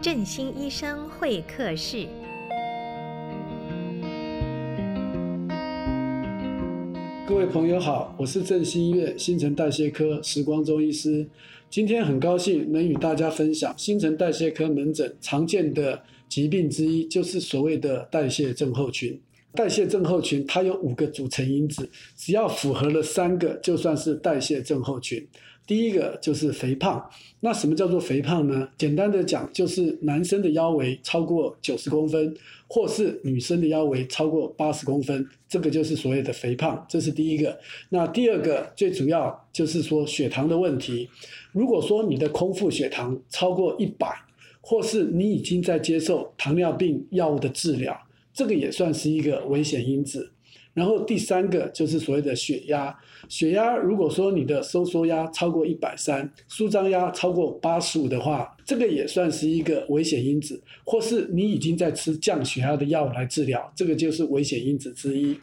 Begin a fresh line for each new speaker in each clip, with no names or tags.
振兴医生会客室。
各位朋友好，我是振兴医院新陈代谢科时光中医师。今天很高兴能与大家分享新陈代谢科门诊常见的疾病之一，就是所谓的代谢症候群。代谢症候群它有五个组成因子，只要符合了三个，就算是代谢症候群。第一个就是肥胖，那什么叫做肥胖呢？简单的讲，就是男生的腰围超过九十公分，或是女生的腰围超过八十公分，这个就是所谓的肥胖，这是第一个。那第二个最主要就是说血糖的问题。如果说你的空腹血糖超过一百，或是你已经在接受糖尿病药物的治疗，这个也算是一个危险因子。然后第三个就是所谓的血压，血压如果说你的收缩压超过一百三，舒张压超过八十五的话，这个也算是一个危险因子，或是你已经在吃降血压的药来治疗，这个就是危险因子之一。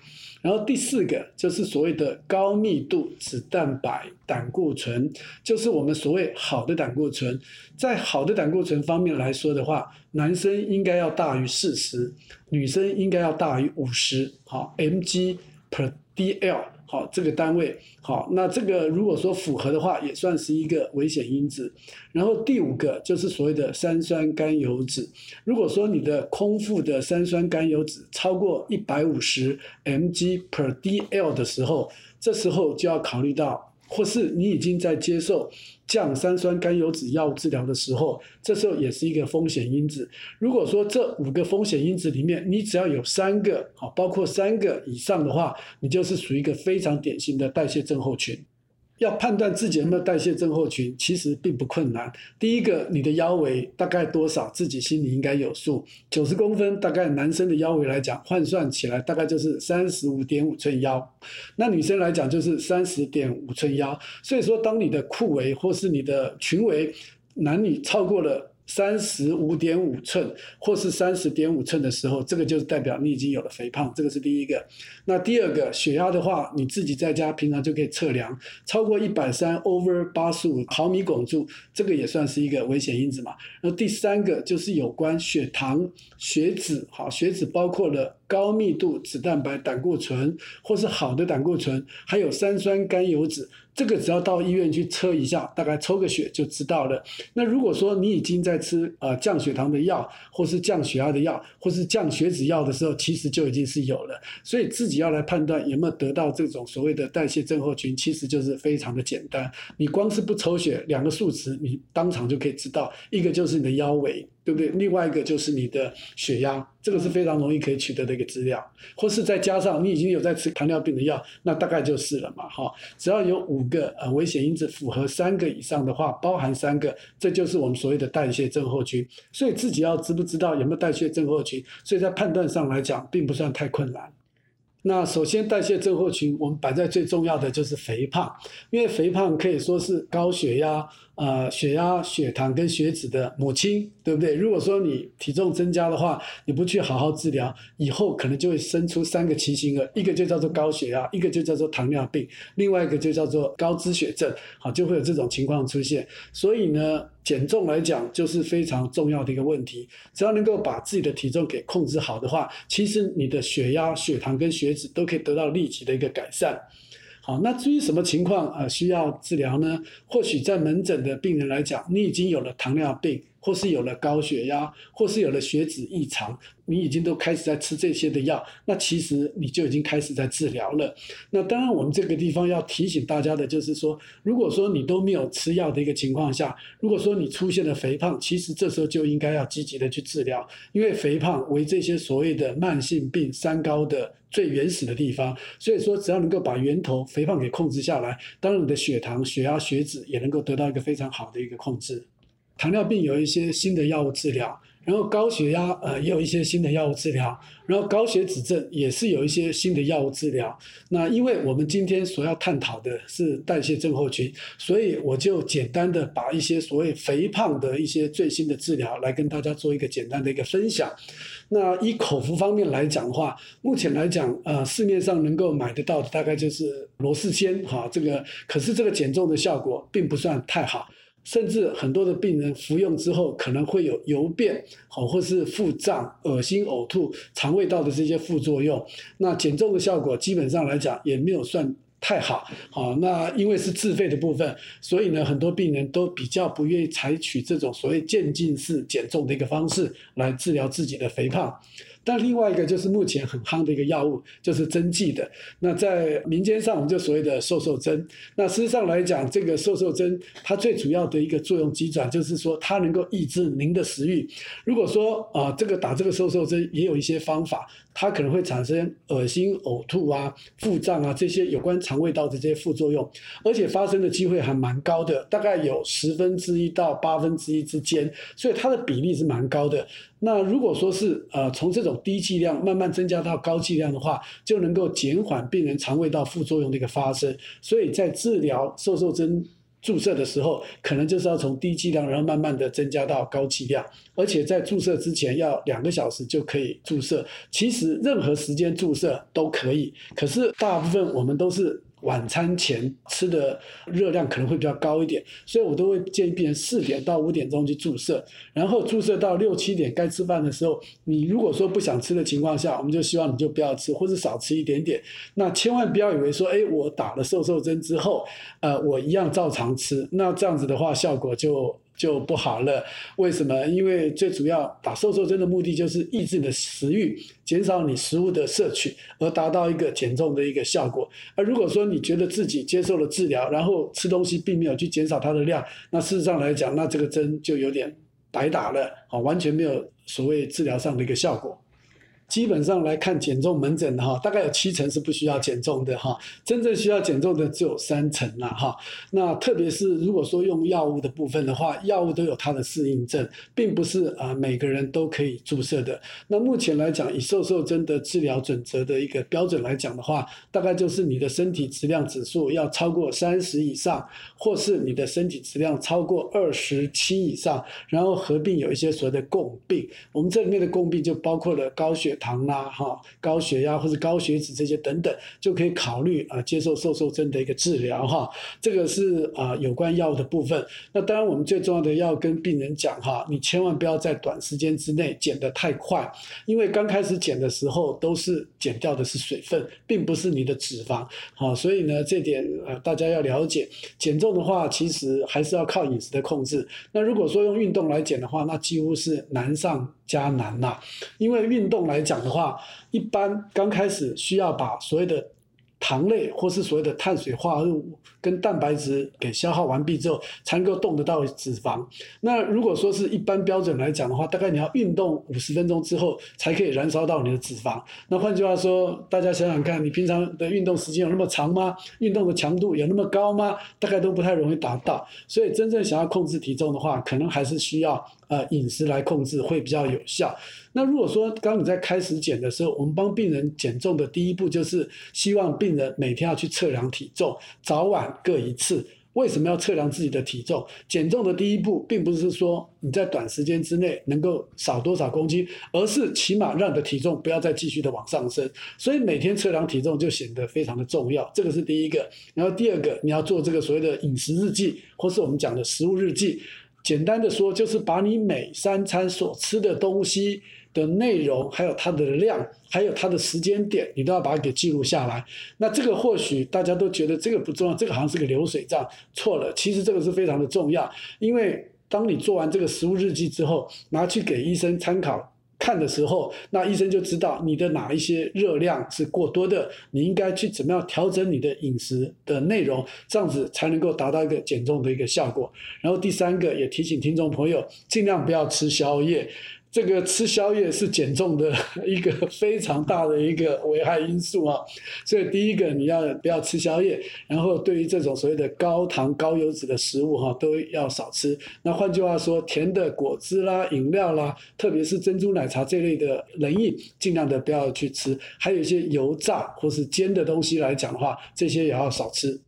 然后第四个就是所谓的高密度脂蛋白胆固醇，就是我们所谓好的胆固醇。在好的胆固醇方面来说的话，男生应该要大于四十，女生应该要大于五十，好，mg per dl。好，这个单位好，那这个如果说符合的话，也算是一个危险因子。然后第五个就是所谓的三酸甘油脂，如果说你的空腹的三酸甘油脂超过一百五十 mg per dl 的时候，这时候就要考虑到。或是你已经在接受降三酸甘油脂药物治疗的时候，这时候也是一个风险因子。如果说这五个风险因子里面，你只要有三个，好，包括三个以上的话，你就是属于一个非常典型的代谢症候群。要判断自己有没有代谢症候群，其实并不困难。第一个，你的腰围大概多少，自己心里应该有数。九十公分，大概男生的腰围来讲，换算起来大概就是三十五点五寸腰。那女生来讲就是三十点五寸腰。所以说，当你的裤围或是你的裙围，男女超过了。三十五点五寸，或是三十点五寸的时候，这个就是代表你已经有了肥胖，这个是第一个。那第二个，血压的话，你自己在家平常就可以测量，超过一百三 over 八十五毫米汞柱，这个也算是一个危险因子嘛。那第三个就是有关血糖、血脂，好，血脂包括了。高密度脂蛋白胆固醇，或是好的胆固醇，还有三酸甘油酯，这个只要到医院去测一下，大概抽个血就知道了。那如果说你已经在吃呃降血糖的药，或是降血压的药，或是降血脂药的时候，其实就已经是有了。所以自己要来判断有没有得到这种所谓的代谢症候群，其实就是非常的简单。你光是不抽血，两个数值你当场就可以知道，一个就是你的腰围。对不对？另外一个就是你的血压，这个是非常容易可以取得的一个资料，或是再加上你已经有在吃糖尿病的药，那大概就是了嘛，哈。只要有五个呃危险因子符合三个以上的话，包含三个，这就是我们所谓的代谢症候群。所以自己要知不知道有没有代谢症候群，所以在判断上来讲，并不算太困难。那首先，代谢症候群我们摆在最重要的就是肥胖，因为肥胖可以说是高血压、呃血压、血糖跟血脂的母亲，对不对？如果说你体重增加的话，你不去好好治疗，以后可能就会生出三个畸形儿，一个就叫做高血压，一个就叫做糖尿病，另外一个就叫做高脂血症，好，就会有这种情况出现。所以呢，减重来讲就是非常重要的一个问题，只要能够把自己的体重给控制好的话，其实你的血压、血糖跟血脂都可以得到立即的一个改善。好，那至于什么情况啊需要治疗呢？或许在门诊的病人来讲，你已经有了糖尿病。或是有了高血压，或是有了血脂异常，你已经都开始在吃这些的药，那其实你就已经开始在治疗了。那当然，我们这个地方要提醒大家的就是说，如果说你都没有吃药的一个情况下，如果说你出现了肥胖，其实这时候就应该要积极的去治疗，因为肥胖为这些所谓的慢性病三高的最原始的地方。所以说，只要能够把源头肥胖给控制下来，当然你的血糖、血压、血脂也能够得到一个非常好的一个控制。糖尿病有一些新的药物治疗，然后高血压呃也有一些新的药物治疗，然后高血脂症也是有一些新的药物治疗。那因为我们今天所要探讨的是代谢症候群，所以我就简单的把一些所谓肥胖的一些最新的治疗来跟大家做一个简单的一个分享。那以口服方面来讲的话，目前来讲呃市面上能够买得到的大概就是罗氏鲜哈，这个可是这个减重的效果并不算太好。甚至很多的病人服用之后可能会有油便，好，或是腹胀、恶心、呕吐、肠胃道的这些副作用。那减重的效果基本上来讲也没有算太好，好，那因为是自费的部分，所以呢，很多病人都比较不愿意采取这种所谓渐进式减重的一个方式来治疗自己的肥胖。但另外一个就是目前很夯的一个药物，就是针剂的。那在民间上，我们就所谓的瘦瘦针。那事实上来讲，这个瘦瘦针它最主要的一个作用机转，就是说它能够抑制您的食欲。如果说啊、这个打这个瘦瘦针也有一些方法，它可能会产生恶心、呕吐啊、腹胀啊这些有关肠胃道的这些副作用，而且发生的机会还蛮高的，大概有十分之一到八分之一之间，所以它的比例是蛮高的。那如果说是呃从这种低剂量慢慢增加到高剂量的话，就能够减缓病人肠胃道副作用的一个发生。所以在治疗瘦瘦针注射的时候，可能就是要从低剂量，然后慢慢的增加到高剂量，而且在注射之前要两个小时就可以注射。其实任何时间注射都可以，可是大部分我们都是。晚餐前吃的热量可能会比较高一点，所以我都会建议病人四点到五点钟去注射，然后注射到六七点该吃饭的时候，你如果说不想吃的情况下，我们就希望你就不要吃，或者少吃一点点。那千万不要以为说，哎，我打了瘦瘦针之后，呃，我一样照常吃，那这样子的话效果就。就不好了，为什么？因为最主要打瘦瘦针的目的就是抑制你的食欲，减少你食物的摄取，而达到一个减重的一个效果。而如果说你觉得自己接受了治疗，然后吃东西并没有去减少它的量，那事实上来讲，那这个针就有点白打了，啊，完全没有所谓治疗上的一个效果。基本上来看减重门诊的哈，大概有七成是不需要减重的哈，真正需要减重的只有三成了哈。那特别是如果说用药物的部分的话，药物都有它的适应症，并不是啊每个人都可以注射的。那目前来讲，以瘦瘦针的治疗准则的一个标准来讲的话，大概就是你的身体质量指数要超过三十以上，或是你的身体质量超过二十七以上，然后合并有一些所谓的共病。我们这里面的共病就包括了高血糖啦，哈，高血压或者高血脂这些等等，就可以考虑啊接受瘦瘦针的一个治疗哈。这个是啊有关药物的部分。那当然，我们最重要的要跟病人讲哈，你千万不要在短时间之内减得太快，因为刚开始减的时候都是减掉的是水分，并不是你的脂肪。好，所以呢，这点呃大家要了解。减重的话，其实还是要靠饮食的控制。那如果说用运动来减的话，那几乎是难上加难呐，因为运动来讲的话，一般刚开始需要把所谓的糖类或是所谓的碳水化合物跟蛋白质给消耗完毕之后，才能够动得到脂肪。那如果说是一般标准来讲的话，大概你要运动五十分钟之后才可以燃烧到你的脂肪。那换句话说，大家想想看，你平常的运动时间有那么长吗？运动的强度有那么高吗？大概都不太容易达到。所以真正想要控制体重的话，可能还是需要呃饮食来控制会比较有效。那如果说刚你在开始减的时候，我们帮病人减重的第一步就是希望病人每天要去测量体重，早晚各一次。为什么要测量自己的体重？减重的第一步，并不是说你在短时间之内能够少多少公斤，而是起码让你的体重不要再继续的往上升。所以每天测量体重就显得非常的重要。这个是第一个。然后第二个，你要做这个所谓的饮食日记，或是我们讲的食物日记。简单的说，就是把你每三餐所吃的东西。的内容，还有它的量，还有它的时间点，你都要把它给记录下来。那这个或许大家都觉得这个不重要，这个好像是个流水账。错了，其实这个是非常的重要。因为当你做完这个食物日记之后，拿去给医生参考看的时候，那医生就知道你的哪一些热量是过多的，你应该去怎么样调整你的饮食的内容，这样子才能够达到一个减重的一个效果。然后第三个也提醒听众朋友，尽量不要吃宵夜。这个吃宵夜是减重的一个非常大的一个危害因素啊，所以第一个你要不要吃宵夜，然后对于这种所谓的高糖高油脂的食物哈，都要少吃。那换句话说，甜的果汁啦、饮料啦，特别是珍珠奶茶这类的冷饮，尽量的不要去吃。还有一些油炸或是煎的东西来讲的话，这些也要少吃。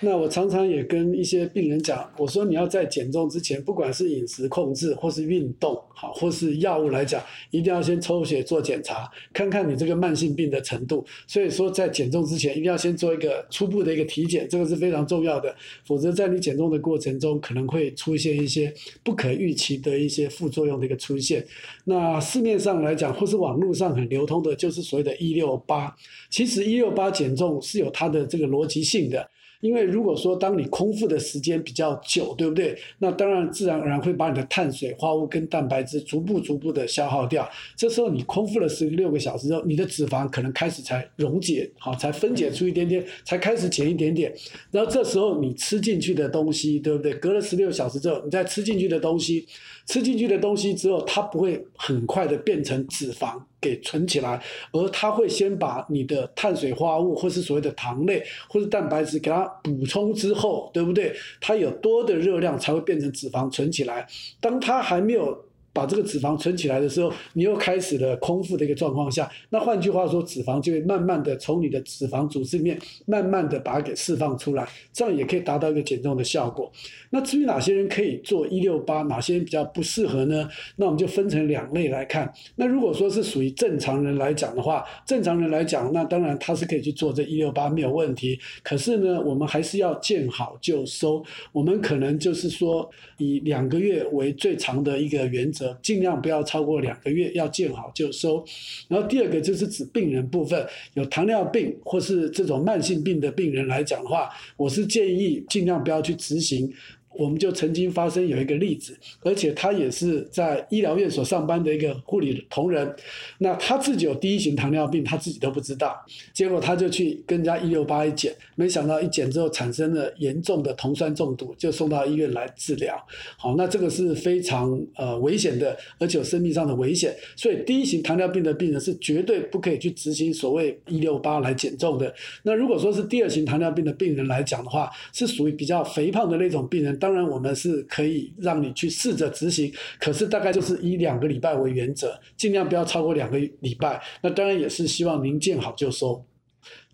那我常常也跟一些病人讲，我说你要在减重之前，不管是饮食控制，或是运动，好，或是药物来讲，一定要先抽血做检查，看看你这个慢性病的程度。所以说，在减重之前，一定要先做一个初步的一个体检，这个是非常重要的。否则，在你减重的过程中，可能会出现一些不可预期的一些副作用的一个出现。那市面上来讲，或是网络上很流通的，就是所谓的“一六八”。其实“一六八”减重是有它的这个逻辑性的。因为如果说当你空腹的时间比较久，对不对？那当然自然而然会把你的碳水化合物跟蛋白质逐步逐步的消耗掉。这时候你空腹了十六个小时之后，你的脂肪可能开始才溶解，好，才分解出一点点，才开始减一点点。然后这时候你吃进去的东西，对不对？隔了十六小时之后，你再吃进去的东西，吃进去的东西之后，它不会很快的变成脂肪。给存起来，而它会先把你的碳水化合物，或是所谓的糖类，或是蛋白质，给它补充之后，对不对？它有多的热量才会变成脂肪存起来。当它还没有。把这个脂肪存起来的时候，你又开始了空腹的一个状况下，那换句话说，脂肪就会慢慢的从你的脂肪组织里面慢慢的把它给释放出来，这样也可以达到一个减重的效果。那至于哪些人可以做一六八，哪些人比较不适合呢？那我们就分成两类来看。那如果说是属于正常人来讲的话，正常人来讲，那当然他是可以去做这一六八没有问题。可是呢，我们还是要见好就收，我们可能就是说以两个月为最长的一个原则。尽量不要超过两个月，要见好就收。然后第二个就是指病人部分，有糖尿病或是这种慢性病的病人来讲的话，我是建议尽量不要去执行。我们就曾经发生有一个例子，而且他也是在医疗院所上班的一个护理同仁，那他自己有第一型糖尿病，他自己都不知道，结果他就去跟人家一六八一检，没想到一检之后产生了严重的酮酸中毒，就送到医院来治疗。好，那这个是非常呃危险的，而且有生命上的危险，所以第一型糖尿病的病人是绝对不可以去执行所谓一六八来减重的。那如果说是第二型糖尿病的病人来讲的话，是属于比较肥胖的那种病人，当当然，我们是可以让你去试着执行，可是大概就是以两个礼拜为原则，尽量不要超过两个礼拜。那当然也是希望您见好就收。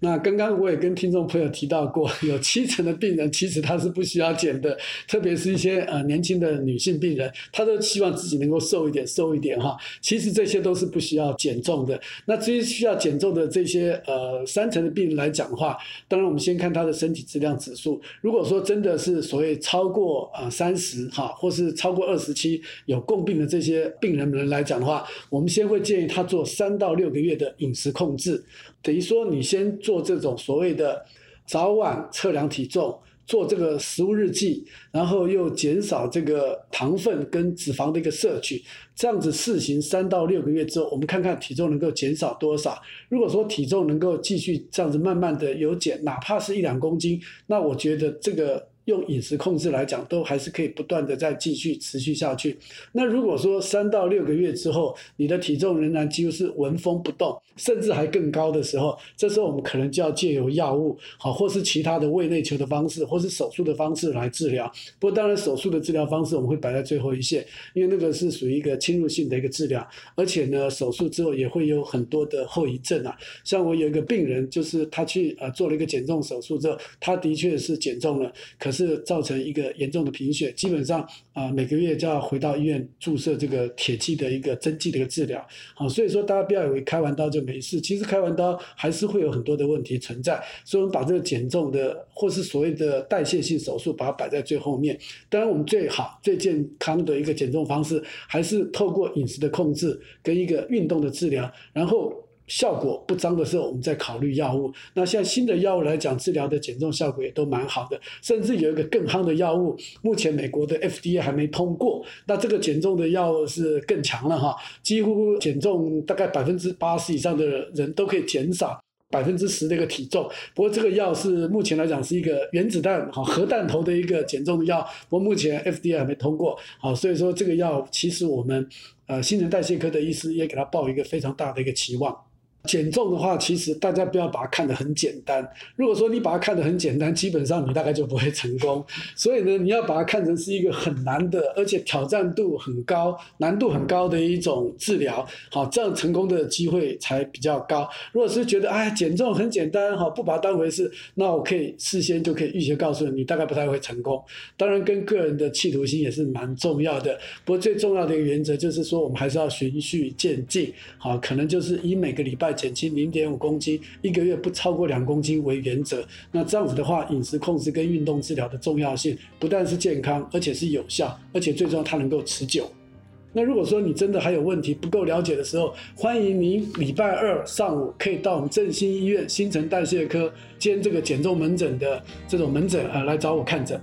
那刚刚我也跟听众朋友提到过，有七成的病人其实他是不需要减的，特别是一些呃年轻的女性病人，她都希望自己能够瘦一点，瘦一点哈。其实这些都是不需要减重的。那至于需要减重的这些呃三成的病人来讲的话，当然我们先看他的身体质量指数。如果说真的是所谓超过呃三十哈，或是超过二十七有共病的这些病人们来讲的话，我们先会建议他做三到六个月的饮食控制。等于说，你先做做这种所谓的早晚测量体重，做这个食物日记，然后又减少这个糖分跟脂肪的一个摄取，这样子试行三到六个月之后，我们看看体重能够减少多少。如果说体重能够继续这样子慢慢的有减，哪怕是一两公斤，那我觉得这个。用饮食控制来讲，都还是可以不断的再继续持续下去。那如果说三到六个月之后，你的体重仍然几乎是纹风不动，甚至还更高的时候，这时候我们可能就要借由药物，好，或是其他的胃内球的方式，或是手术的方式来治疗。不过当然，手术的治疗方式我们会摆在最后一线，因为那个是属于一个侵入性的一个治疗，而且呢，手术之后也会有很多的后遗症啊。像我有一个病人，就是他去呃做了一个减重手术之后，他的确是减重了，可是造成一个严重的贫血，基本上啊、每个月就要回到医院注射这个铁剂的一个针剂的一个治疗。好，所以说大家不要以为开完刀就没事，其实开完刀还是会有很多的问题存在。所以我们把这个减重的或是所谓的代谢性手术，把它摆在最后面。当然，我们最好最健康的一个减重方式，还是透过饮食的控制跟一个运动的治疗，然后。效果不彰的时候，我们再考虑药物。那像新的药物来讲，治疗的减重效果也都蛮好的，甚至有一个更夯的药物，目前美国的 FDA 还没通过。那这个减重的药物是更强了哈，几乎减重大概百分之八十以上的人都可以减少百分之十的一个体重。不过这个药是目前来讲是一个原子弹哈核弹头的一个减重的药，不过目前 FDA 还没通过。好，所以说这个药其实我们呃新陈代谢科的医师也给他抱一个非常大的一个期望。减重的话，其实大家不要把它看得很简单。如果说你把它看得很简单，基本上你大概就不会成功。所以呢，你要把它看成是一个很难的，而且挑战度很高、难度很高的一种治疗。好，这样成功的机会才比较高。如果是觉得哎，减重很简单，好，不把它当回事，那我可以事先就可以预先告诉你，你大概不太会成功。当然，跟个人的企图心也是蛮重要的。不过最重要的一个原则就是说，我们还是要循序渐进。好，可能就是以每个礼拜减轻零点五公斤，一个月不超过两公斤为原则。那这样子的话，饮食控制跟运动治疗的重要性不但是健康，而且是有效，而且最重要它能够持久。那如果说你真的还有问题不够了解的时候，欢迎您礼拜二上午可以到我们振兴医院新陈代谢科兼这个减重门诊的这种门诊啊来找我看诊。